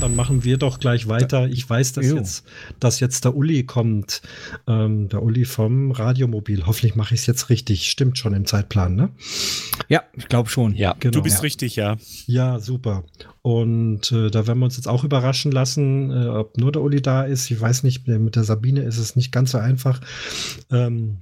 Dann machen wir doch gleich weiter. Ich weiß, dass Jo. jetzt, dass jetzt der Uli kommt. Ähm, der Uli vom Radiomobil. Hoffentlich mache ich es jetzt richtig. Stimmt schon im Zeitplan, ne? Ja, ich glaube schon. Ja, Genau. Du bist Ja. richtig, ja. Ja, super. Und äh, da werden wir uns jetzt auch überraschen lassen, äh, ob nur der Uli da ist. Ich weiß nicht, mit der Sabine ist es nicht ganz so einfach. Ähm,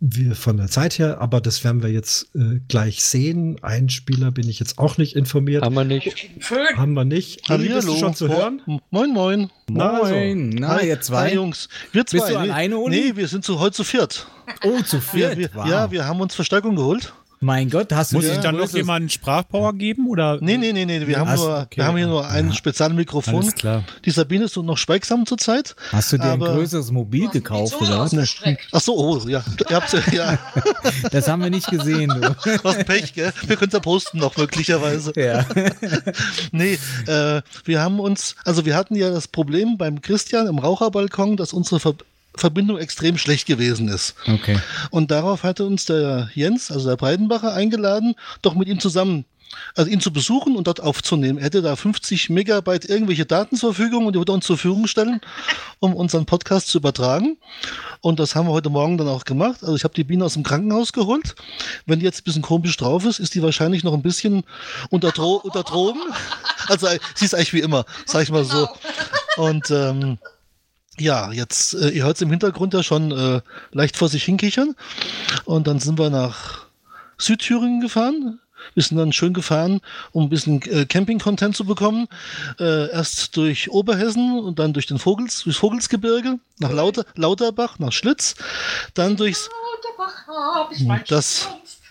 wir von der Zeit her, aber das werden wir jetzt äh, gleich sehen. Ein Spieler bin ich jetzt auch nicht informiert. Haben wir nicht. Haben wir nicht. Uli, bist du schon zu hören? Mo- Moin, moin. Na, also. Moin. Na, Hi, ihr zwei. Hi, Jungs. Wir zwei. Bist du nee, alleine, Uli? Nee, wir sind zu, heute zu viert. Oh, zu Wir, viert. wir, wow. Ja, wir haben uns Verstärkung geholt. Mein Gott, hast du Muss ich dann noch jemanden Sprachpower geben? Oder? Nee, nee, nee, nee. Wir, haben, nur, okay. wir haben hier nur ein Ja. Spezialmikrofon. Alles klar. Die Sabine ist noch schweigsam zurzeit. Hast du dir ein größeres Mobil gekauft oder was? Ach so, oh, ja. Ihr habt ja, Das haben wir nicht gesehen. Du. was Pech, gell? Wir können es ja posten noch möglicherweise. ja. Nee, äh, wir haben uns, also wir hatten ja das Problem beim Christian im Raucherbalkon, dass unsere Ver Verbindung extrem schlecht gewesen ist. Okay. Und darauf hatte uns der Jens, also der Breidenbacher, eingeladen, doch mit ihm zusammen, also ihn zu besuchen und dort aufzunehmen. Er hätte da 50 Megabyte irgendwelche Daten zur Verfügung und die würde er uns zur Verfügung stellen, um unseren Podcast zu übertragen. Und das haben wir heute Morgen dann auch gemacht. Also ich habe die Biene aus dem Krankenhaus geholt. Wenn die jetzt ein bisschen komisch drauf ist, ist die wahrscheinlich noch ein bisschen unter, Dro unter Drogen. Also sie ist eigentlich wie immer, sag ich mal so. Und ähm, ja, jetzt, äh, ihr hört es im Hintergrund ja schon äh, leicht vor sich hinkichern. Und dann sind wir nach Südthüringen gefahren. Wir sind dann schön gefahren, um ein bisschen äh, Camping-Content zu bekommen. Äh, erst durch Oberhessen und dann durch den Vogels, durchs Vogelsgebirge, nach Lauter, Lauterbach, nach Schlitz, dann durchs Lauterbach hab ich mein Das-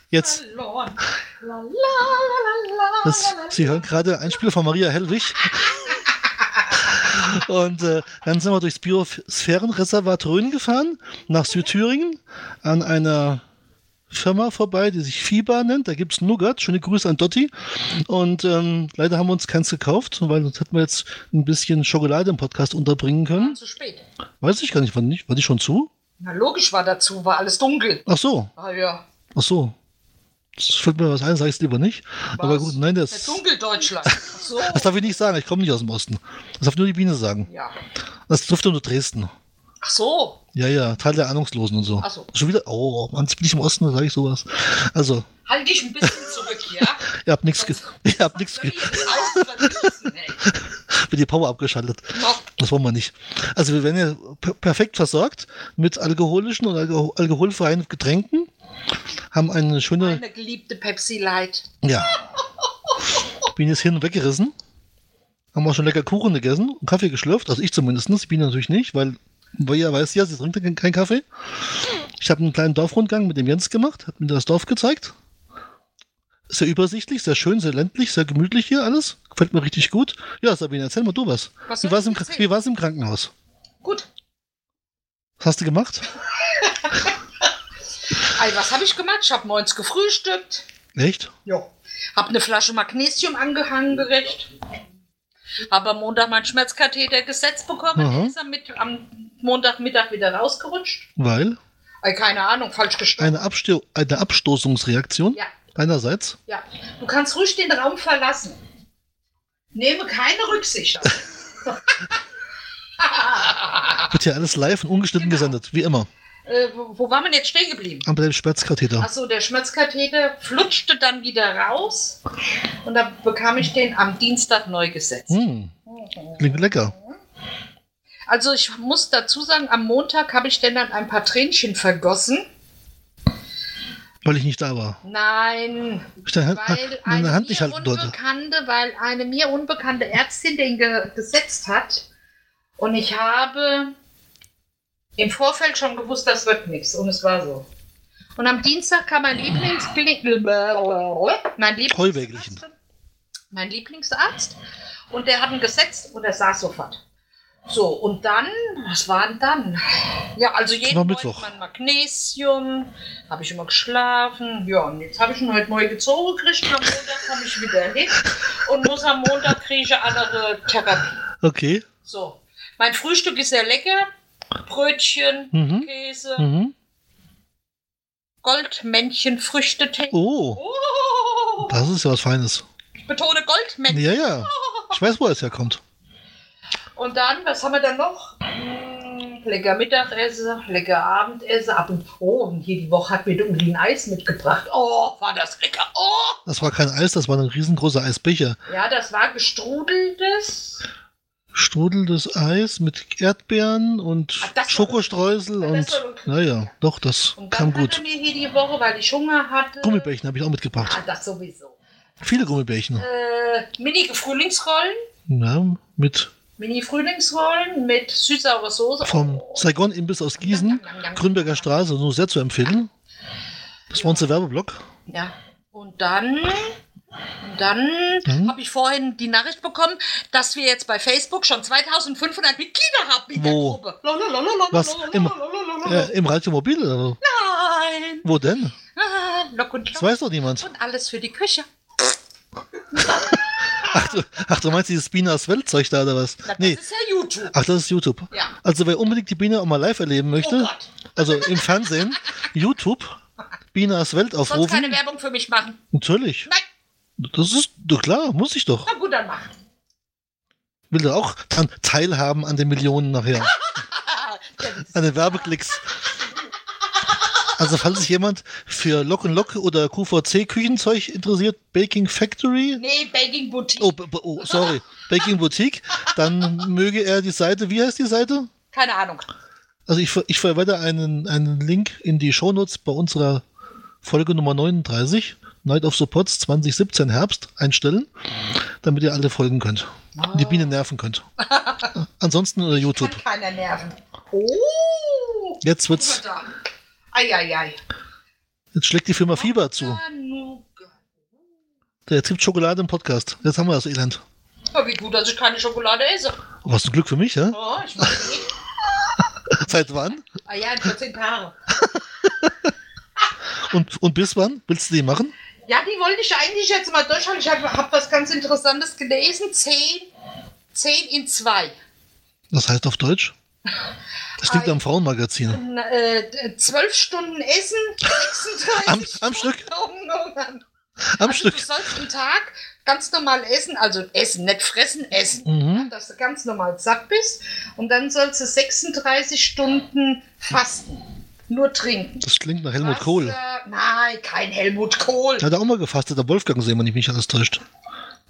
jetzt verloren. La, la, la, Das. Sie hören gerade ein Spiel von Maria Hellwig. Und äh, dann sind wir durchs Biosphärenreservat Rhön gefahren, nach Südthüringen, an einer Firma vorbei, die sich FIBA nennt. Da gibt es Nougat. Schöne Grüße an Dotti. Und ähm, leider haben wir uns keins gekauft, weil sonst hätten wir jetzt ein bisschen Schokolade im Podcast unterbringen können. Zu spät. Weiß ich gar nicht, war, nicht, war die schon zu? Na logisch war dazu, war alles dunkel. Ach so, Ah ja. ach so. Das fällt mir was ein, sag ich lieber nicht. Aber Was? gut, nein, Der das, Dunkeldeutschland. Ach so. das darf ich nicht sagen. Ich komme nicht aus dem Osten. Das darf nur die Biene sagen. Ja. Das durfte nur Dresden. Ach so. Ja, ja, Teil der Ahnungslosen und so. Ach so. Schon wieder, oh, jetzt bin ich im Osten, da sage ich sowas. Also, Halt dich ein bisschen zurück, ja? ihr habt nichts, ge ihr habt nichts, Soll ge wird die Power abgeschaltet. Das wollen wir nicht. Also, wir werden ja per perfekt versorgt mit alkoholischen und alko alkoholfreien Getränken. Haben eine schöne, Meine geliebte Pepsi Light. ja. Bin jetzt hin und weggerissen. Haben auch schon lecker Kuchen gegessen und Kaffee geschlürft. Also ich zumindest. Ich bin natürlich nicht, weil, weil ihr weiß ja, sie trinkt keinen Kaffee. Ich habe einen kleinen Dorfrundgang mit dem Jens gemacht, hat mir das Dorf gezeigt. Sehr übersichtlich, sehr schön, sehr ländlich, sehr gemütlich hier alles. Gefällt mir richtig gut. Ja, Sabine, erzähl mal du was. Was Wie war es im, wie war's im Krankenhaus? Gut. Was hast du gemacht? Ey, was habe ich gemacht? Ich habe morgens gefrühstückt. Echt? Jo. Hab eine Flasche Magnesium angehangen gerecht. Habe am Montag meinen Schmerzkatheter gesetzt bekommen. Aha. Ist am, Mit am Montagmittag wieder rausgerutscht. Weil? Keine Ahnung, falsch gestorben. Eine, Absto eine Abstoßungsreaktion Ja, einerseits. ja. Du kannst ruhig den Raum verlassen. Nehme keine Rücksicht. Wird hier alles live und ungeschnitten Genau. gesendet, wie immer. äh, wo, wo waren wir jetzt stehen geblieben? Am dem Schmerzkatheter. Achso, der Schmerzkatheter flutschte dann wieder raus und dann bekam ich den am Dienstag neu gesetzt. Hm, klingt lecker. Also ich muss dazu sagen, am Montag habe ich denn dann ein paar Tränchen vergossen. Weil ich nicht da war. Nein, deine, weil meine eine Hand nicht halten durfte. unbekannte, weil eine mir unbekannte Ärztin den ge gesetzt hat. Und ich habe im Vorfeld schon gewusst, das wird nichts. Und es war so. Und am Dienstag kam mein Lieblings mein. Lieblingsarzt, mein Lieblingsarzt und der hat ihn gesetzt und er saß sofort. So, und dann, was war denn dann? Ja, also jeden Morgen mein Magnesium, habe ich immer geschlafen. Ja, und jetzt habe ich ihn heute neu gezogen gekriegt. Am Montag komme ich wieder hin und muss am Montag kriege ich eine andere Therapie. Okay. So, mein Frühstück ist sehr lecker. Brötchen, Mhm. Käse, Mhm. Goldmännchen, Früchtetee. Oh, Oh, das ist ja was Feines. ich betone Goldmännchen. Ja, ja. Ich weiß, wo es herkommt. Und dann, was haben wir dann noch? Hm, lecker Mittagessen, lecker Abendessen. Ab und oh, und hier die Woche hat mir Uli ein Eis mitgebracht. Oh, war das lecker. Oh! Das war kein Eis, das war ein riesengroßer Eisbecher. Ja, das war gestrudeltes. Strudeltes Eis mit Erdbeeren und Ach, war- Schokostreusel und. war okay. Naja, doch, das Und kam gut. hatten wir hier die Woche, weil ich Hunger hatte. Gummibärchen habe ich auch mitgebracht. Ah, das sowieso. Viele Gummibärchen. Äh, Mini-Frühlingsrollen. Ja, mit Mini-Frühlingsrollen mit süß-saurer Soße. vom. Saigon-Imbiss aus Gießen, Grünberger Straße, nur sehr zu empfehlen. Das war unser Werbeblock. Ja. Und dann, und dann Mhm. habe ich vorhin die Nachricht bekommen, dass wir jetzt bei Facebook schon 2500 Mitglieder haben in Wo? der Gruppe. Lalalala, Was? Im-. Äh, Im Radiomobil oder wo? Nein. Wo denn? Ah, Lock und Das Lock. weiß doch niemand. Und alles für die Küche. Ach, du, ach, du meinst dieses Bieners Weltzeug da oder was? Na, das Nee. ist ja YouTube. Ach, das ist YouTube. Ja. Also wer unbedingt die Biene auch mal live erleben Oh möchte, Gott. also im Fernsehen, YouTube, Bieners Welt Sonst keine aufrufen. Werbung für mich machen. Natürlich. Nein. Das ist doch klar, muss ich doch. Na gut, dann machen. Will er auch dann teilhaben an den Millionen nachher. An den Werbeklicks. Also falls sich jemand für Lock Lock oder QVC Küchenzeug interessiert, Baking Factory, nee, Baking Boutique. oh, oh sorry, Baking Boutique, dann möge er die Seite, wie heißt die Seite? Keine Ahnung. Also ich, ich verwende einen, einen Link in die Shownotes bei unserer Folge Nummer 39, Night of Supports 2017 Herbst, einstellen, damit ihr alle folgen könnt. Und die Biene nerven könnt. Ansonsten oder YouTube. Kann keiner nerven. Oh. Jetzt wird's. Eieiei. jetzt schlägt die Firma Fieber zu. Der gibt Schokolade im Podcast. Jetzt haben wir das Elend. Ja, wie gut, dass ich keine Schokolade esse. Oh, was ein Glück für mich, ja? Oh, ich weiß nicht. Seit wann? Ah ja, in 14 Tagen. Und, und bis wann? Willst du die machen? Ja, die wollte ich eigentlich jetzt mal durchhalten. Ich habe hab was ganz Interessantes gelesen. 10, 10 in 2. Das heißt auf Deutsch? Das klingt Ei. am Frauenmagazin. Äh, 12 Stunden Essen, 36 Am- am Stück? Am also Stück. Du sollst einen Tag ganz normal essen, also essen, nicht fressen, essen. Mhm. Dass du ganz normal satt bist. Und dann sollst du 36 Stunden fasten. Nur trinken. Das klingt nach Helmut Wasser- Kohl. Nein, kein Helmut Kohl. Der hat auch mal gefastet, der Wolfgang sehen, wenn ich mich alles täuscht.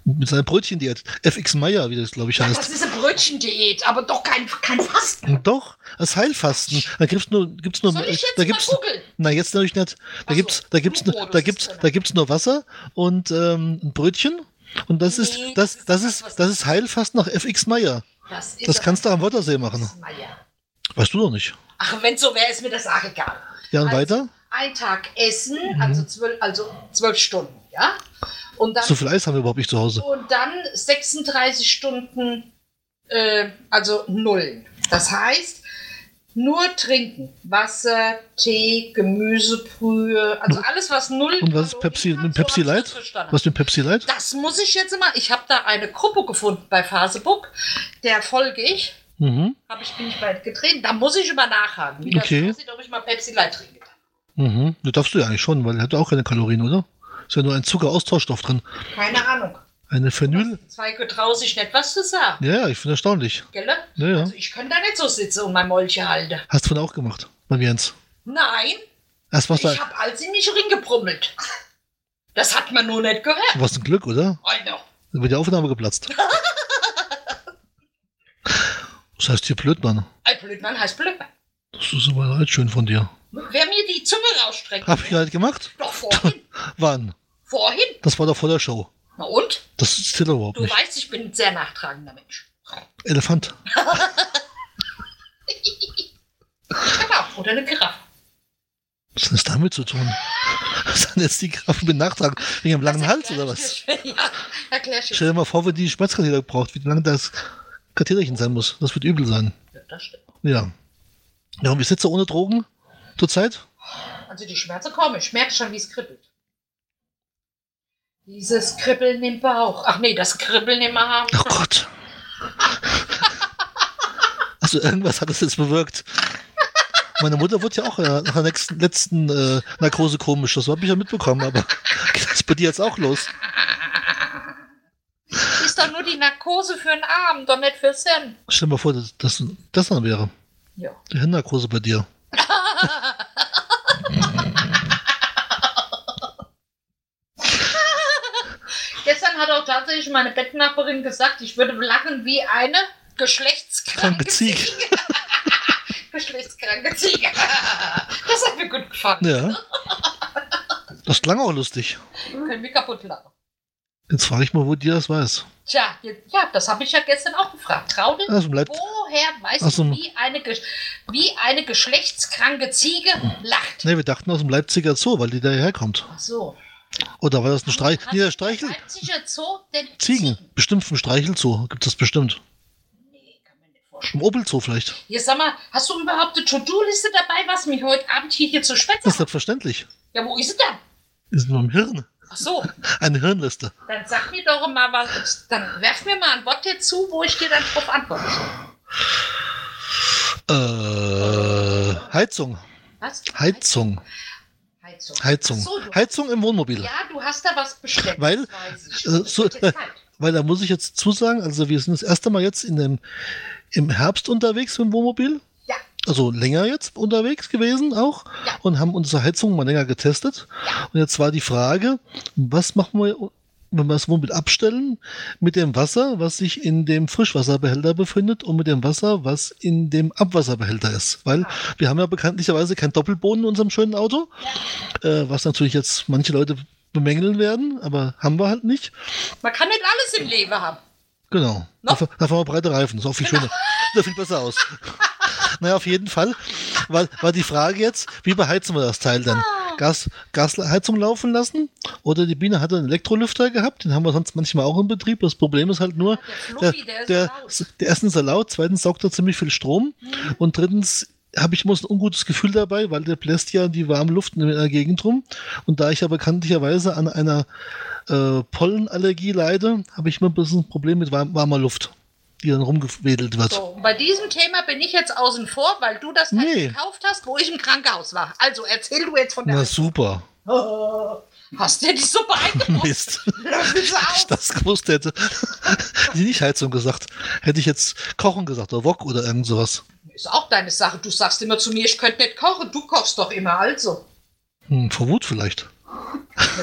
Mit seiner Brötchendiät. FX Meyer, wie das glaube ich Ja, das heißt. ist eine Brötchendiät, aber doch kein, kein Fasten. Und Doch, das Heilfasten. Da gibt's nur, gibt's nur, Soll ich jetzt da mal gibt's, googeln? na jetzt natürlich nicht. Da so, gibt's, da gibt's, Blutmodus da gibt's, ist da gibt's nur Wasser und ähm, ein Brötchen. Und das ist, Nee, das, das das ist ist, das ist Heilfasten nach FX Meyer. Das, ist Das kannst du am Wörthersee machen. Weißt du doch nicht. Ach, wenn so wäre, ist mir das auch egal. Ja, und Also, weiter? Ein Tag essen, Mhm. also zwölf, also zwölf Stunden, ja? Und dann, So viel Eis haben wir überhaupt nicht zu Hause. und dann 36 Stunden, äh, also Nullen. Das heißt, nur trinken. Wasser, Tee, Gemüsebrühe, also alles, was null. Und was ist Pepsi, hat, mit so Pepsi hab das Light? verstanden. Was mit Pepsi Light? Das muss ich jetzt mal. Ich habe da eine Gruppe gefunden bei Facebook, der folge ich. Mhm. Habe ich bin ich bald getreten. Da muss ich immer nachhaken, wie Okay. das aussieht, ob ich mal Pepsi Light trinke. Mhm. Das darfst du ja eigentlich schon, weil er hat auch keine Kalorien, oder? Ist ja nur ein Zuckeraustauschstoff drin. Keine Ahnung. Eine Phenyl. Zwei trauen sich nicht, was zu sagen. Ja, ich finde erstaunlich. Gell? Ja, ja. Also ich könnte da nicht so sitzen und mein Molche halten. Hast du von auch gemacht, beim Jens. Nein, du, ich habe alles in mich ringebrummelt. Das hat man nur nicht gehört. du warst ein Glück, oder? Oh, no. Dann wird die Aufnahme geplatzt. Das heißt hier Blödmann. Ein Blödmann heißt Blödmann. Das ist aber halt schön von dir. Wer mir die Zunge rausstreckt. Hab ich halt gemacht? Doch vorhin. Wann? vorhin. Das war doch vor der Show. Na und? Das doch überhaupt Du nicht. weißt, ich bin ein sehr nachtragender Mensch. Elefant. Genau. Oder eine Giraffe. Was hat das damit zu tun? Was hat jetzt die Kraft mit Nachtrag? Wegen einem langen Hals oder was? Ja, erklär dir. Stell dir mal vor, wenn die Schmerzkanäle braucht, wie lange das Katheterchen sein muss. Das wird übel sein. Ja, das stimmt. Ja. Ja, und wie sitzt du ohne Drogen zurzeit? Also die Schmerzen kommen. Ich merke schon, wie es kribbelt. Dieses Kribbeln im Bauch. Ach nee, das Kribbeln im Arm. Oh Gott. Also irgendwas hat es jetzt bewirkt. Meine Mutter wurde ja auch nach der nächsten, letzten äh, Narkose komisch. Das habe ich ja mitbekommen, aber geht das bei dir jetzt auch los? Ist doch nur die Narkose für den Arm, doch nicht fürs Hirn. Stell dir mal vor, dass das, das dann wäre. Ja. Die Hirnnarkose bei dir. Gestern hat auch tatsächlich meine Bettnachbarin gesagt, ich würde lachen wie eine geschlechtskranke Kranke Ziege. Geschlechtskranke Ziege. Das hat mir gut gefallen. Ja. Das klang auch lustig. Können wir kaputt lachen. Jetzt frage ich mal, wo dir das weiß. Tja, ja, das habe ich ja gestern auch gefragt. Traude, Aus dem Leib. woher weißt du, dem- wie eine, wie eine geschlechtskranke Ziege lacht? Ne, wir dachten aus dem Leipziger Zoo, weil die daher kommt. Ach so. Oder war das ein Streich? Nee, der Streichel. Leipziger Zoo denn Ziegen. Bestimmt vom Streichelzoo. Gibt es bestimmt. Nee, kann man nicht vorstellen. Im Opelzoo vielleicht. Jetzt sag mal, hast du überhaupt eine To-Do-Liste dabei, was mich heute Abend hier, hier zu schwätzen Das ist selbstverständlich. Ja, wo ist sie denn? Ist nur im Hirn. Ach so, Eine Hirnliste. dann sag mir doch mal was, dann werf mir mal ein Wort dir zu, wo ich dir dann drauf antworte. Äh, Heizung. Was? Heizung. Heizung. Heizung. So, Heizung im Wohnmobil. ja, du hast da was bestellt. Weil, äh, so- kalt. Weil da muss ich jetzt zusagen, also wir sind das erste Mal jetzt in dem, im Herbst unterwegs mit dem Wohnmobil. Ja. Also länger jetzt unterwegs gewesen auch. Ja. Und haben unsere Heizung mal länger getestet. Und jetzt war die Frage, was machen wir, wenn wir das Wohnmobil abstellen, mit dem Wasser, was sich in dem Frischwasserbehälter befindet und mit dem Wasser, was in dem Abwasserbehälter ist. Weil Ah. wir haben ja bekanntlicherweise kein Doppelboden in unserem schönen Auto, äh, was natürlich jetzt manche Leute bemängeln werden, aber haben wir halt nicht. Man kann nicht alles im Leben haben. Genau. No? Dafür, dafür haben wir breite Reifen. Ist auch viel schöner. Sieht viel besser aus. naja, auf jeden Fall war, war die Frage jetzt, wie beheizen wir das Teil denn? Gas, Gasheizung laufen lassen? Oder die Biene hatte einen Elektrolüfter gehabt, den haben wir sonst manchmal auch in Betrieb. Das Problem ist halt nur, Der der, Fluffi, der ist der, laut. der erstens ist er laut, zweitens saugt er ziemlich viel Strom und drittens habe ich muss ein ungutes Gefühl dabei, weil der bläst ja die warme Luft in der Gegend rum. Und da ich ja bekanntlicherweise an einer äh, Pollenallergie leide, habe ich immer ein bisschen ein Problem mit warm, warmer Luft, die dann rumgewedelt wird. So, bei diesem Thema bin ich jetzt außen vor, weil du das Teil Nee. gekauft hast, wo ich im Krankenhaus war. Also erzähl du jetzt von der Na Heizung. super. Oh, Hast du dich super eingebrockt? Mist. Löffel sie Wenn ich das gewusst hätte. Ich nicht Heizung gesagt. Hätte ich jetzt Kochen gesagt oder Wok oder irgend sowas. Ist auch deine Sache. Du sagst immer zu mir, ich könnte nicht kochen. Du kochst doch immer, also. Hm, vor Wut vielleicht.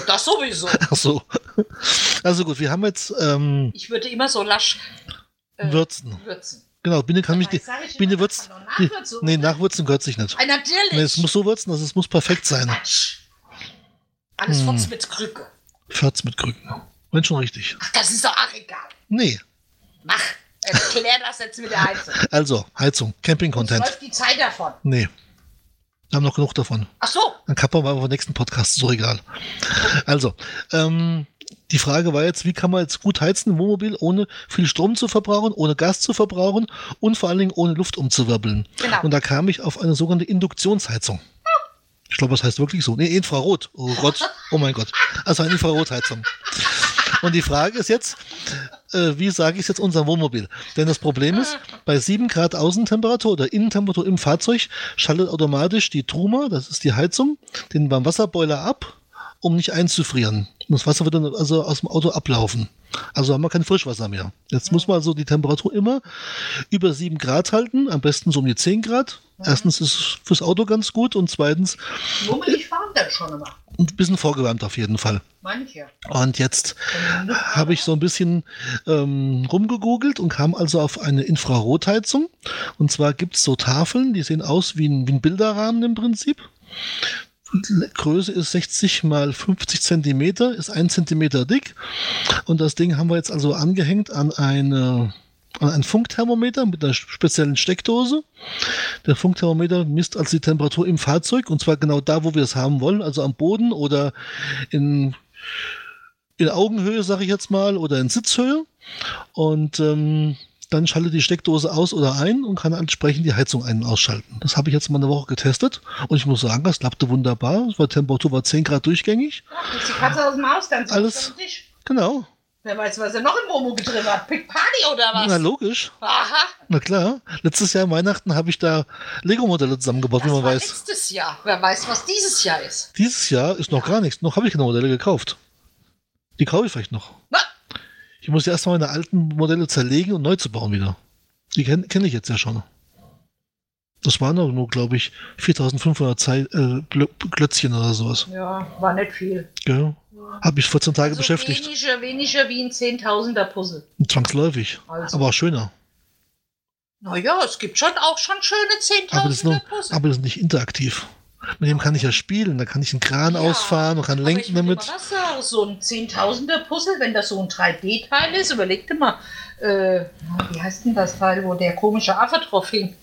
Das sowieso. Ach so. Also gut, wir haben jetzt ähm, Ich würde immer so lasch äh, Würzen. würzen. Genau, Biene kann mich die. Ich Biene würzt. nachwürzen, nee, oder? nachwürzen gehört sich nicht. Ah, natürlich. Nee, es muss so würzen, dass es muss perfekt sein. Quatsch. Alles Hm. Mit Krücke. Fürz mit Krücken. Wenn schon richtig. Ach, das ist doch auch egal. Nee. Mach. Erklär das jetzt mit der Heizung. Also, Heizung, Camping-Content. läuft die Zeit davon. Nee. Wir haben noch genug davon. Ach so. Dann kappern wir aber beim nächsten Podcast, so egal. Also, ähm, die Frage war jetzt, wie kann man jetzt gut heizen im Wohnmobil, ohne viel Strom zu verbrauchen, ohne Gas zu verbrauchen und vor allen Dingen ohne Luft umzuwirbeln. Genau. Und da kam ich auf eine sogenannte Induktionsheizung. Ich glaube, das heißt wirklich so. Nee, Infrarot. Oh Gott, oh mein Gott. Also eine Infrarotheizung. Und die Frage ist jetzt, äh, wie sage ich es jetzt unserem Wohnmobil? Denn das Problem ist, bei 7 Grad Außentemperatur oder Innentemperatur im Fahrzeug schaltet automatisch die Truma, das ist die Heizung, den Wasserboiler ab, um nicht einzufrieren. Und das Wasser wird dann also aus dem Auto ablaufen. Also haben wir kein Frischwasser mehr. Jetzt muss man also die Temperatur immer über 7 Grad halten, am besten so um die 10 Grad. Erstens ist es fürs Auto ganz gut und zweitens Wummelig fahren dann schon immer. ein bisschen vorgewärmt auf jeden Fall. Ja. Und jetzt habe ich so ein bisschen ähm, rumgegoogelt und kam also auf eine Infrarotheizung. Und zwar gibt es so Tafeln, die sehen aus wie ein, wie ein Bilderrahmen im Prinzip. Größe ist 60 mal 50 Zentimeter, ist ein Zentimeter dick. Und das Ding haben wir jetzt also angehängt an eine an ein Funkthermometer mit einer speziellen Steckdose. Der Funkthermometer misst also die Temperatur im Fahrzeug und zwar genau da, wo wir es haben wollen, also am Boden oder in, in Augenhöhe, sage ich jetzt mal, oder in Sitzhöhe. Und ähm, dann schalte die Steckdose aus oder ein und kann entsprechend die Heizung ein- und ausschalten. Das habe ich jetzt mal eine Woche getestet und ich muss sagen, das klappte wunderbar. War Temperatur war 10 Grad durchgängig. Ach, ist die Katze aus dem Haus, dann sitzt Alles-. Genau. Wer weiß, was er noch im Momo drin hat. Pick Party oder was? Na logisch. Aha, Na klar. Letztes Jahr Weihnachten habe ich da Lego-Modelle zusammengebaut, das wie man war weiß. letztes Jahr. Wer weiß, was dieses Jahr ist. Dieses Jahr ist noch gar nichts. Noch habe ich keine Modelle gekauft. Die kaufe ich vielleicht noch. Na, Ich muss erst mal meine alten Modelle zerlegen und neu zu bauen wieder. Die kenne kenn ich jetzt ja schon. Das waren aber nur, glaube ich, 4500 Zei äh, Klötzchen oder sowas. ja, war nicht viel. Gell? Hat mich 14 Tage Also beschäftigt. Weniger, weniger wie ein Zehntausender Puzzle. Zwangsläufig. Also. Aber auch schöner. Naja, es gibt schon auch schon schöne Zehntausender Puzzle. aber das ist nicht interaktiv. Mit dem kann ich ja spielen. Da kann ich einen Kran Ja, ausfahren und kann lenken damit. was sagen, so ein Zehntausender Puzzle, wenn das so ein 3D-Teil ist, überleg dir mal, äh, wie heißt denn das Teil, wo der komische Affe drauf hing?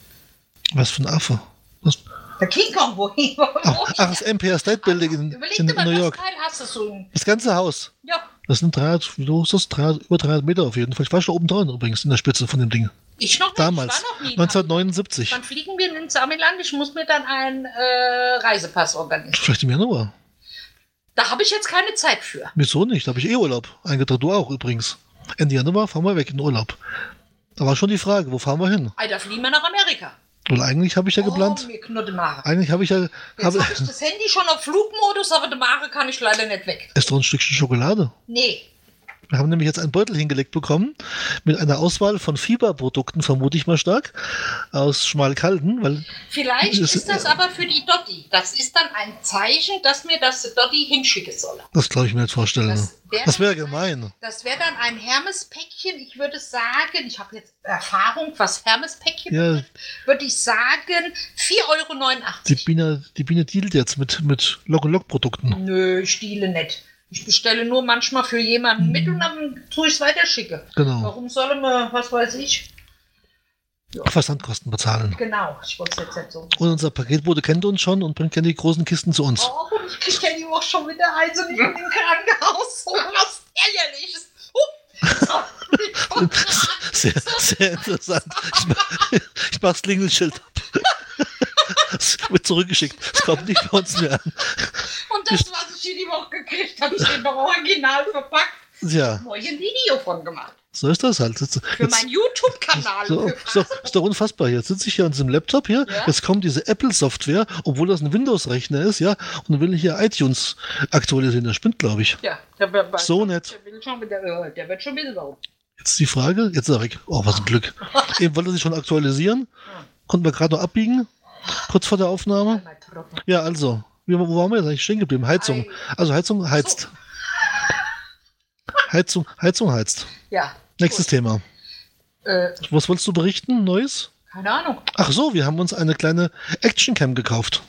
Was für ein Affe. Was? Der King Kong, wo hing? Ach, ach, das Empire State Building in, Überleg in, dir in mal, New das York. Teil hast du so Das ganze Haus. ja, Das sind 300, wie ist das? 300, über 300 Meter auf jeden Fall. Ich war schon oben dran übrigens, in der Spitze von dem Ding. ich noch nicht, Damals. ich war noch nie. da. 1979. Dann fliegen wir ins Amiland, ich muss mir dann einen äh, Reisepass organisieren. Vielleicht im Januar. Da habe ich jetzt keine Zeit für. Wieso nicht? Da habe ich eh Urlaub. Eingetragen. Du auch übrigens. Ende Januar fahren wir weg in Urlaub. Da war schon die Frage, wo fahren wir hin? Alter, fliegen wir nach Amerika. Weil eigentlich habe ich ja geplant. Oh, knotte Mare. Eigentlich habe ich ja. Jetzt Habe, habe ich das Handy schon auf Flugmodus, aber die Mare kann ich leider nicht weg. ist doch ein Stückchen Schokolade. Nee. Wir haben nämlich jetzt einen Beutel hingelegt bekommen mit einer Auswahl von Fieberprodukten, vermute ich mal stark, aus Schmalkalden, weil Vielleicht Das- ist das aber für die Dotti. Das ist dann ein Zeichen, dass mir das die Dotti hinschicken soll. das glaube ich mir nicht vorstellen. Das wär wäre dann gemein. Das wäre dann ein Hermes-Päckchen. Ich würde sagen, ich habe jetzt Erfahrung, was Hermes-Päckchen Ja. würde ich sagen 4,89 Die Euro. Biene, die Biene dealt jetzt mit, mit Lock-and-Lock-Produkten. Nö, ich stiele nicht. Ich bestelle nur manchmal für jemanden mit und dann tue ich es weiterschicke. Genau. Warum soll man, was weiß ich? Versandkosten bezahlen. Genau, ich wollte es jetzt nicht so. Und unser Paketbote kennt uns schon und bringt gerne die großen Kisten zu uns. Oh, ich ja die Woche schon wieder Eise nicht in Krankenhaus. Oh, was ärgerliches. Oh. Sehr, sehr interessant. Ich, mach, ich mach das Klingelschild ab. Es wird zurückgeschickt. Es kommt nicht bei uns mehr an. Und das, was ich hier die Woche gekriegt habe, steht noch original verpackt. Ja, Neu ein Video von gemacht. so ist das halt. Jetzt, Für meinen YouTube-Kanal. so, Für ist, doch, ist unfassbar. Jetzt sitze ich hier an diesem Laptop hier. Ja. Jetzt kommt diese Apple-Software, obwohl das ein Windows-Rechner ist, ja, und will hier iTunes aktualisieren. Das spinnt, glaube ich. Ja, der, der, So nett. Der, will schon wieder, äh, der wird schon wieder so. Jetzt die Frage, jetzt ist er weg. Oh, was ein Glück. Eben wollte er sich schon aktualisieren. Konnten wir gerade noch abbiegen. Kurz vor der Aufnahme. Ja, also, wo waren wir jetzt eigentlich stehen geblieben? Heizung. Also Heizung heizt. Heizung, Heizung heizt. Ja. Nächstes Thema. Äh, Was wolltest du berichten? Neues? keine Ahnung. Ach so, wir haben uns eine kleine Actioncam gekauft.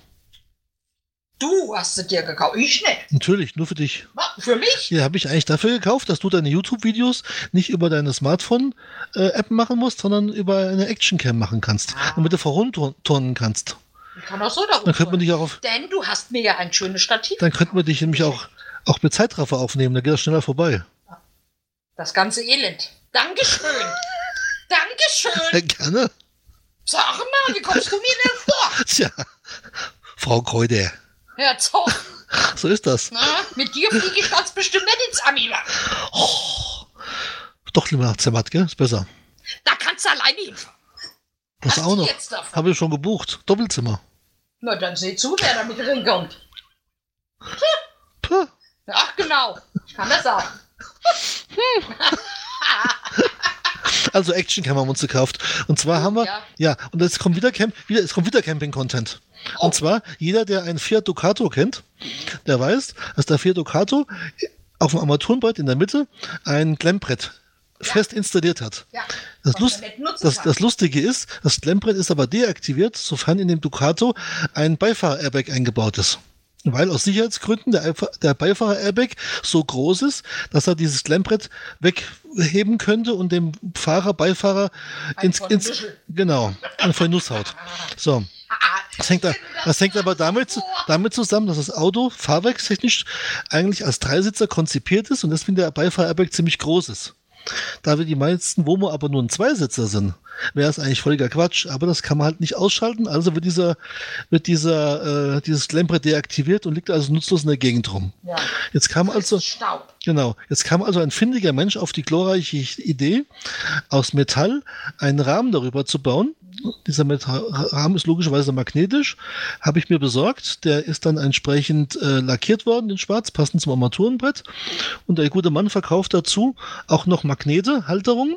Du hast es dir gekauft. Ich nicht. Natürlich, nur für dich. Was? Für mich? Die habe ich eigentlich dafür gekauft, dass du deine YouTube-Videos nicht über deine Smartphone-App machen musst, sondern über eine Actioncam machen kannst. Ah. Damit du vorunturnen kannst. Ich kann auch so darum Dann könnte man dich auch auf, Denn du hast mir ja ein schönes Stativ. dann könnten wir dich nämlich auch, auch mit Zeitraffer aufnehmen, dann geht das schneller vorbei. Das ganze Elend. Dankeschön. Dankeschön. Ja, gerne. Sag mal, wie kommst du mir denn vor? Tja, Frau Kreude, Herr Zoch, so ist das. na, mit dir fliege ich ganz bestimmt nicht ins Amiland. Doch lieber nach Zermatt, gell? Ist besser. Da kannst du alleine hinfahren. Das Hast auch noch. Habe ich schon gebucht. Doppelzimmer. Na, dann seh zu, wer da mit reinkommt. Puh. Ach, genau. Ich kann das sagen. Also Actioncam haben wir uns gekauft. Und zwar haben wir, ja, ja. und jetzt kommt wieder, Camp, wieder, es kommt wieder Camping-Content. Und zwar, jeder, der einen Fiat Ducato kennt, der weiß, dass der Fiat Ducato auf dem Armaturenbrett in der Mitte ein Klemmbrett fest installiert hat. Ja. Das, Lust, das, das Lustige ist, das Klemmbrett ist aber deaktiviert, sofern in dem Ducato ein Beifahrer-Airbag eingebaut ist. Weil aus Sicherheitsgründen der, der Beifahrer-Airbag so groß ist, dass er dieses Klemmbrett wegheben könnte und dem Fahrer, Beifahrer ins, ins genau, an von Nuss haut. So. Das hängt, da, das hängt aber damit, damit zusammen, dass das Auto fahrwerkstechnisch eigentlich als Dreisitzer konzipiert ist und deswegen der Beifahrer-Airbag ziemlich groß ist. Da wir die meisten Womo aber nur ein Zweisitzer sind, wäre es eigentlich völliger Quatsch. Aber das kann man halt nicht ausschalten. Also wird dieser, wird dieser, äh, dieses Lembre deaktiviert und liegt also nutzlos in der Gegend rum. Ja. Jetzt kam also, Staub. Genau, jetzt kam also ein findiger Mensch auf die glorreiche Idee, aus Metall einen Rahmen darüber zu bauen. Dieser Metall Rahmen ist logischerweise magnetisch, habe ich mir besorgt. Der ist dann entsprechend äh, lackiert worden in Schwarz, passend zum Armaturenbrett. Und der gute Mann verkauft dazu auch noch Magnete, Halterungen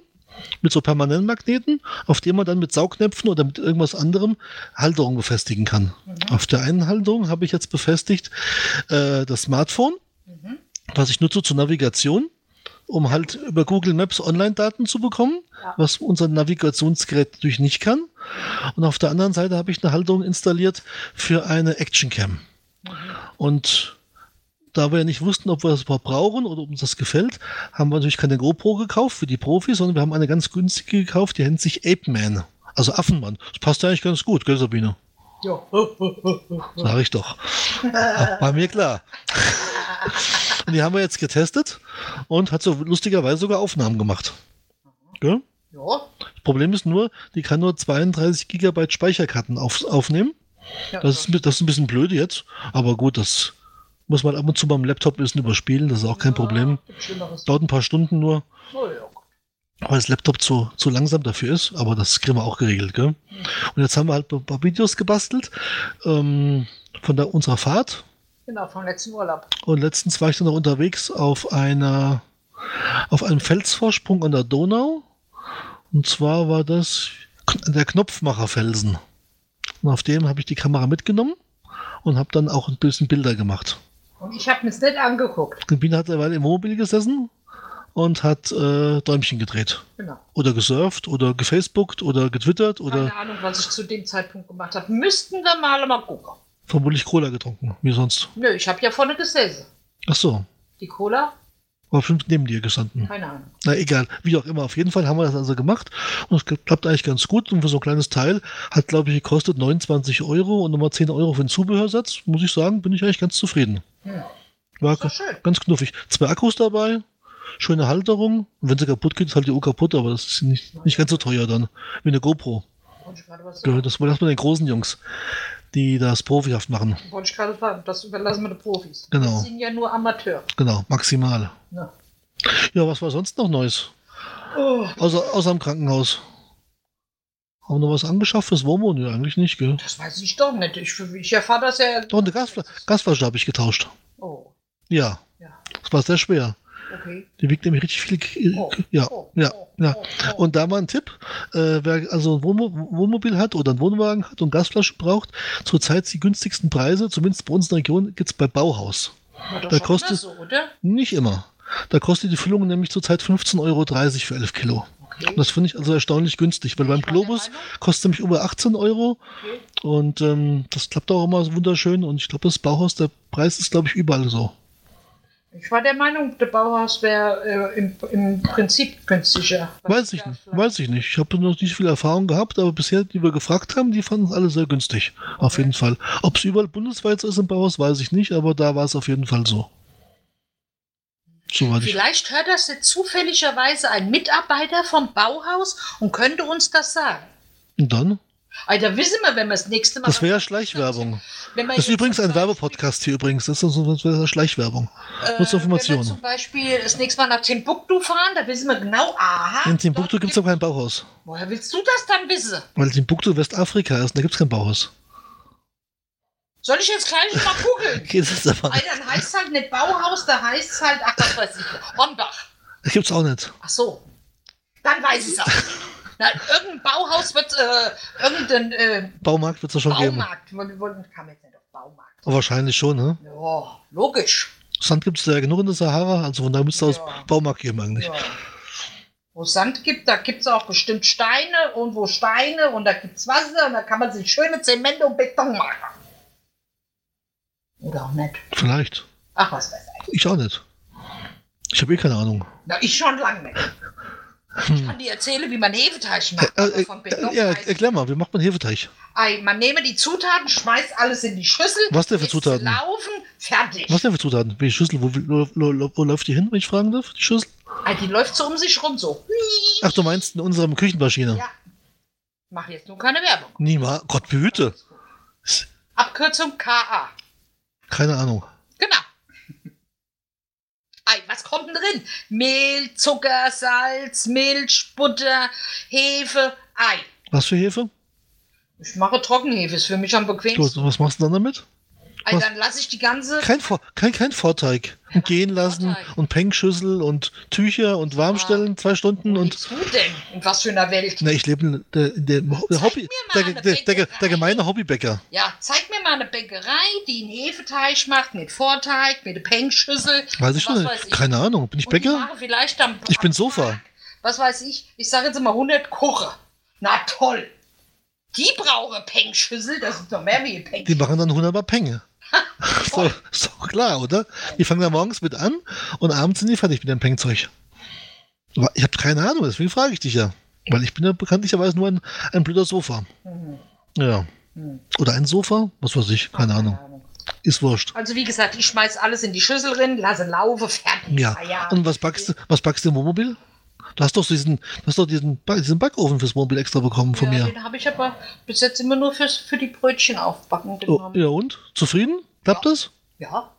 mit so permanenten Magneten, auf dem man dann mit Saugnäpfen oder mit irgendwas anderem Halterung befestigen kann. Auf der einen Halterung habe ich jetzt befestigt äh, das Smartphone, was ich nutze zur Navigation, um halt über Google Maps Online-Daten zu bekommen, Ja. was unser Navigationsgerät natürlich nicht kann. Und auf der anderen Seite habe ich eine Halterung installiert für eine Action Cam. Und da wir ja nicht wussten, ob wir das überhaupt brauchen oder ob uns das gefällt, haben wir natürlich keine GoPro gekauft für die Profis, sondern wir haben eine ganz günstige gekauft, die nennt sich Ape Man. Also Affenmann. Das passt eigentlich ganz gut, gell, Sabine? Ja. Sag ich doch. War mir klar. Und die haben wir jetzt getestet und hat so lustigerweise sogar Aufnahmen gemacht. Ja. Das Problem ist nur, die kann nur 32 Gigabyte Speicherkarten auf, aufnehmen. Ja, Das ist, das ist ein bisschen blöd jetzt, aber gut, das muss man ab und zu beim Laptop ein bisschen überspielen, das ist auch kein Problem. Dauert ein paar Stunden nur, Oh, ja. weil das Laptop zu, zu langsam dafür ist, aber das kriegen wir auch geregelt. Gell? Und jetzt haben wir halt ein paar Videos gebastelt ähm, von der, unserer Fahrt. Genau, vom letzten Urlaub. Und letztens war ich dann noch unterwegs auf einer auf einem Felsvorsprung an der Donau. Und zwar war das der Knopfmacherfelsen. Und auf dem habe ich die Kamera mitgenommen und habe dann auch ein bisschen Bilder gemacht. Und ich habe mir es nicht angeguckt. Die Biene hat derweil im Wohnmobil gesessen und hat äh, Däumchen gedreht. Genau. Oder gesurft oder gefacebookt oder getwittert oder Keine Ahnung, was ich zu dem Zeitpunkt gemacht habe. Müssten wir mal mal gucken. Vermutlich Cola getrunken, wie sonst. Nö, ich habe ja vorne gesessen. Ach so, Die Cola? war bestimmt neben dir gestanden. Keine Ahnung. Na egal, wie auch immer. Auf jeden Fall haben wir das also gemacht und es klappt eigentlich ganz gut. Und für so ein kleines Teil hat, glaube ich, gekostet 29 Euro und nochmal 10 Euro für den Zubehörsatz. Muss ich sagen, bin ich eigentlich ganz zufrieden. Hm. War schön. ganz knuffig. Zwei Akkus dabei, schöne Halterung. Und wenn sie kaputt geht, ist halt die Uhr kaputt, aber das ist nicht, nicht ganz so teuer dann. Wie eine GoPro. Ja, sagen. Das war das mit den großen Jungs, die das profihaft machen. Wollte ich gerade sagen. Das überlassen wir den Profis. Genau. Wir sind ja nur Amateur. Genau, maximal. Ja. Ja, was war sonst noch Neues? Oh, Außer, außer im Krankenhaus. Haben wir noch was angeschafft fürs Womo? Nee, eigentlich nicht, gell? das weiß ich doch nicht. Ich, ich erfahre das ja. Doch, eine Gasfla Gasflasche habe ich getauscht. Oh, Ja, ja. das war sehr schwer. Okay. Die wiegt nämlich richtig viel. K- Oh, ja, oh, ja, oh, ja. oh. Und da mal ein Tipp, äh, wer also ein Wohnmo Wohnmobil hat oder einen Wohnwagen hat und Gasflaschen braucht, zurzeit die günstigsten Preise, zumindest bei uns in der Region, gibt es bei Bauhaus. Da kostet- immer so, oder? Nicht immer. Da kostet die Füllung nämlich zurzeit 15,30 Euro für 11 Kilo. Okay. Und das finde ich also erstaunlich günstig, weil beim Globus kostet nämlich über 18 Euro Okay. und ähm, das klappt auch immer so wunderschön und ich glaube, das Bauhaus, der Preis ist glaube ich überall so. Ich war der Meinung, der Bauhaus wäre äh, im, im Prinzip günstiger. Weiß ich nicht, weiß ich nicht. Ich habe noch nicht viel Erfahrung gehabt, aber bisher, die wir gefragt haben, die fanden es alle sehr günstig. Auf Okay. jeden Fall. Ob es überall bundesweit so ist im Bauhaus, weiß ich nicht, aber da war es auf jeden Fall so. Soweit ich. Vielleicht hört das jetzt zufälligerweise ein Mitarbeiter vom Bauhaus und könnte uns das sagen. Und dann? Alter, wissen wir, wenn wir das nächste Mal. Das wäre ja Schleichwerbung. Das ist übrigens ein Werbepodcast hier übrigens. Das ist das Schleichwerbung. Äh, Kurze wenn wir zum Beispiel das nächste Mal nach Timbuktu fahren, da wissen wir genau, aha. In Timbuktu gibt es aber kein Bauhaus. Woher willst du das dann wissen? Weil Timbuktu Westafrika ist und da gibt es kein Bauhaus. Soll ich jetzt gleich mal googeln? Geht es aber Alter, dann heißt es halt nicht Bauhaus, da heißt es halt, ach, was weiß ich, Hornbach. Das gibt es auch nicht. Ach so. Dann weiß ich es auch. Na, irgendein Bauhaus wird, äh, irgendein äh, Baumarkt wird es schon geben. Baumarkt. Wir wollten, kam jetzt nicht auf Baumarkt. Aber wahrscheinlich schon, ne? Ja, logisch. Sand gibt es ja genug in der Sahara, also von da müsste es Ja. aus Baumarkt geben eigentlich. Ja. Wo es Sand gibt, da gibt es auch bestimmt Steine und wo Steine und da gibt es Wasser und da kann man sich schöne Zement und Beton machen. Oder auch nicht. Vielleicht. Ach, was weiß ich. Ich auch nicht. Ich habe eh keine Ahnung. Na, ich schon lange nicht. Ich kann dir erzählen, wie man Hefeteig macht. Äh, äh, von äh, ja, erklär mal, wie macht man Hefeteig? Ei, man nehme die Zutaten, schmeißt alles in die Schüssel. Was denn für Zutaten? Laufen, fertig. Was denn für Zutaten? Welche Schüssel? Wo, wo, wo, wo läuft die hin, wenn ich fragen darf? Die Schüssel? Ei, die läuft so um sich rum so. Ach, du meinst in unserer Küchenmaschine? Ja. Mach jetzt nur keine Werbung. Niemals. Gott behüte. Abkürzung KA. Keine Ahnung. Genau. Kommt denn drin? Mehl, Zucker, Salz, Milch, Butter, Hefe, Ei. Was für Hefe? Ich mache Trockenhefe, ist für mich am bequemsten. was machst du dann damit? Was- dann lasse ich die ganze. Kein, Vor kein, kein Vorteig. Gehen lassen und Pengschüssel und Tücher und warmstellen zwei Stunden und. du denn? In was für einer Welt? Na, ich lebe in der, der, der Hobby, mal der, der, der, der, gemeine Hobbybäcker. Ja, zeig mir mal eine Bäckerei, die einen Hefeteig macht mit Vorteig, mit Pengschüssel. Weiß ich schon. Keine Ahnung. Bin ich Bäcker? vielleicht am, Ich bin Sofa. Was weiß ich, ich sage jetzt mal 100 Koche. Na toll. Die brauchen Pengschüssel, das ist doch mehr wie Peng. Die machen dann wunderbar Penge. so, ist doch klar, oder? Die fangen da morgens mit an und abends sind die fertig mit dem Pengzeug. Aber Ich habe keine Ahnung, deswegen frage ich dich ja. Weil ich bin ja bekanntlicherweise nur ein, ein blöder Sofa. Mhm. Ja. Hm. Oder ein Sofa? Was weiß ich, keine Ahnung. Ist wurscht. Also wie gesagt, ich schmeiß alles in die Schüssel drin, lasse laufen, fertig. Ja. Und was backst du, was backst du im Wohnmobil? Du hast doch diesen, du hast doch diesen, diesen Backofen fürs Wohnmobil extra bekommen von ja, mir. Den habe ich aber bis jetzt immer nur fürs, für die Brötchen aufbacken Oh, genommen. ja und? Zufrieden? Klappt das? ja.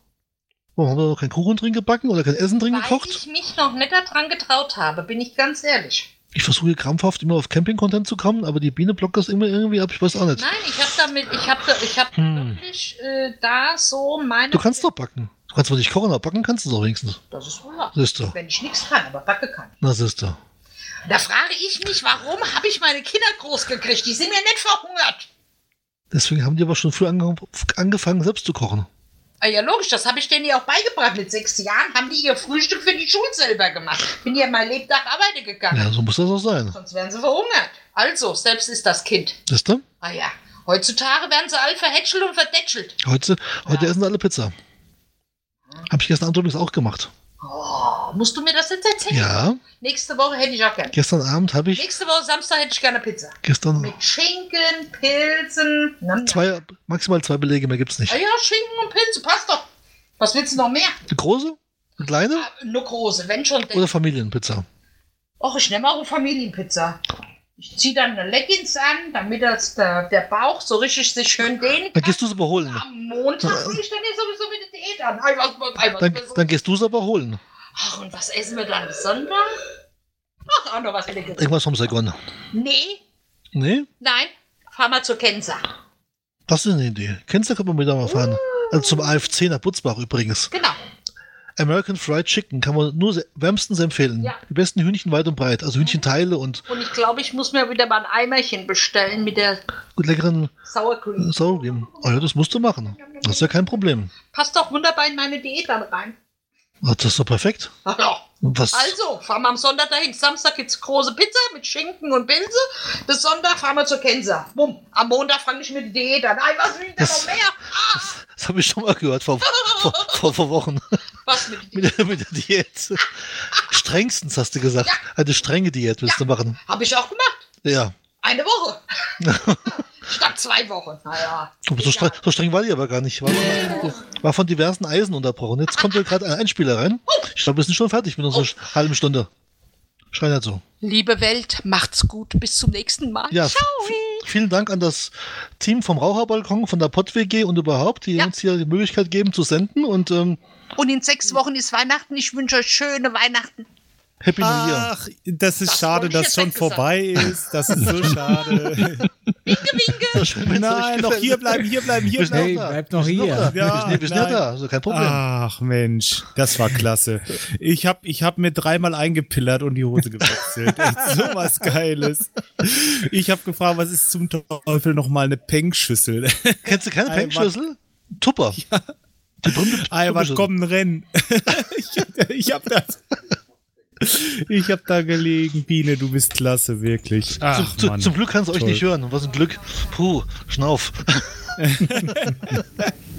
Warum haben wir noch keinen Kuchen drin gebacken oder kein Essen drin Weil gekocht? ich mich noch nicht daran getraut habe, bin ich ganz ehrlich. Ich versuche krampfhaft immer auf Camping-Content zu kommen, aber die Biene blockt das immer irgendwie ab, ich weiß auch nicht. Nein, ich habe damit, ich habe ich hab Hm. wirklich äh, da so meine. Du kannst doch backen. Du kannst zwar nicht kochen, aber backen kannst du doch wenigstens. Das ist wohl wahr. Siehst du. Wenn ich nichts kann, aber backe kann. Na, du. Da frage ich mich, warum habe ich meine Kinder groß gekriegt? Die sind mir nicht verhungert. Deswegen haben die aber schon früh ange angefangen, selbst zu kochen. Ah ja, logisch, das habe ich denen ja auch beigebracht. Mit sechs Jahren haben die ihr Frühstück für die Schule selber gemacht. Bin ja mein Lebtag arbeiten gegangen. Ja, so muss das auch sein. Sonst wären sie verhungert. Also, selbst ist das Kind. Siehst du? Ah ja, heutzutage werden sie alle verhätschelt und verdätschelt. Heute, heute Ja. essen alle Pizza. Habe ich gestern Abend übrigens auch gemacht. Oh, musst du mir das jetzt erzählen? Ja, Nächste Woche hätte ich auch gerne. gestern Abend habe ich, Nächste Woche Samstag hätte ich gerne Pizza. gestern Mit Schinken, Pilzen. Nam, zwei, maximal zwei Belege, mehr gibt's nicht. Ah ja, Schinken und Pilze, passt doch. Was willst du noch mehr? Eine große, eine kleine Ah, nur große, wenn schon. oder Familienpizza? Och, ich nehme auch eine Familienpizza. Ich ziehe dann eine Leggings an, damit das der, der Bauch so richtig sich schön dehnen Dann kann. gehst du es aber holen. Am Montag fange ich dann ja sowieso mit der Diät an. Ei, was, ei, was, Dann, dann gehst du es aber holen. Ach, und was essen wir dann Sonntag? Ach, auch noch was Leckeres. Irgendwas vom Saigon. Nee, Nee? nein, fahr mal zur Kenza. Das ist eine Idee. Du, kann man wieder mal fahren. Also zum AFC nach Butzbach übrigens. Genau. American Fried Chicken kann man nur wärmstens empfehlen. Ja. Die besten Hühnchen weit und breit. Also Hühnchenteile und Und ich glaube, ich muss mir wieder mal ein Eimerchen bestellen mit der gut leckeren Sour Cream. Sour Cream. Oh ja, das musst du machen. Das ist ja kein Problem. Passt doch wunderbar in meine Diät dann rein. Das ist doch perfekt. Ach ja. Was? Also, fahren wir am Sonntag dahin. Samstag gibt's große Pizza mit Schinken und Pilze. Bis Sonntag fahren wir zur Kenza. Bumm. Am Montag fange ich mit der Diät an. Ei, was will ich da Das- noch mehr? Ah, Das habe ich schon mal gehört vor, vor, vor, vor Wochen. was mit mit, mit der Diät. Strengstens hast du gesagt. Ja. Eine strenge Diät willst du machen. Hab ich auch gemacht. Ja. Eine Woche. Statt zwei Wochen. Naja. So, streng, so streng war die aber gar nicht. War, war von diversen Eisen unterbrochen. Jetzt kommt gerade ein Einspieler rein. Ich glaube, wir sind schon fertig mit unserer halben Stunde. Halt so. Liebe Welt, macht's gut. Bis zum nächsten Mal. Ja, vielen Dank an das Team vom Raucherbalkon, von der Pott-WG und überhaupt, die Ja. uns hier die Möglichkeit geben zu senden. Und ähm, Und in sechs Wochen ist Weihnachten. Ich wünsche euch schöne Weihnachten. Happy New Year. Ach, das ist Das schade, dass schon gesagt. vorbei ist. Das ist so schade. Wenn's euch Nein, noch hier bleiben, hier bleiben, hier sind Hey, bleibt noch hier. Da. Ja, wir sind, ja da, also kein Problem. Ach Mensch, das war klasse. Ich habe ich hab mir dreimal eingepillert und die Hose gewechselt. Echt so was Geiles. Ich habe gefragt, was ist zum Teufel nochmal eine Pengschüssel? Kennst du keine Ei, Pengschlüssel? Tupper. Die berühmte Ei, was kommt ein Rennen? ich, ich hab das. Ich hab da gelegen, Biene, du bist klasse, wirklich. Ach, Zum, zu, Mann. zum Glück kannst du euch nicht hören. Was ein Glück. Puh, Schnauf.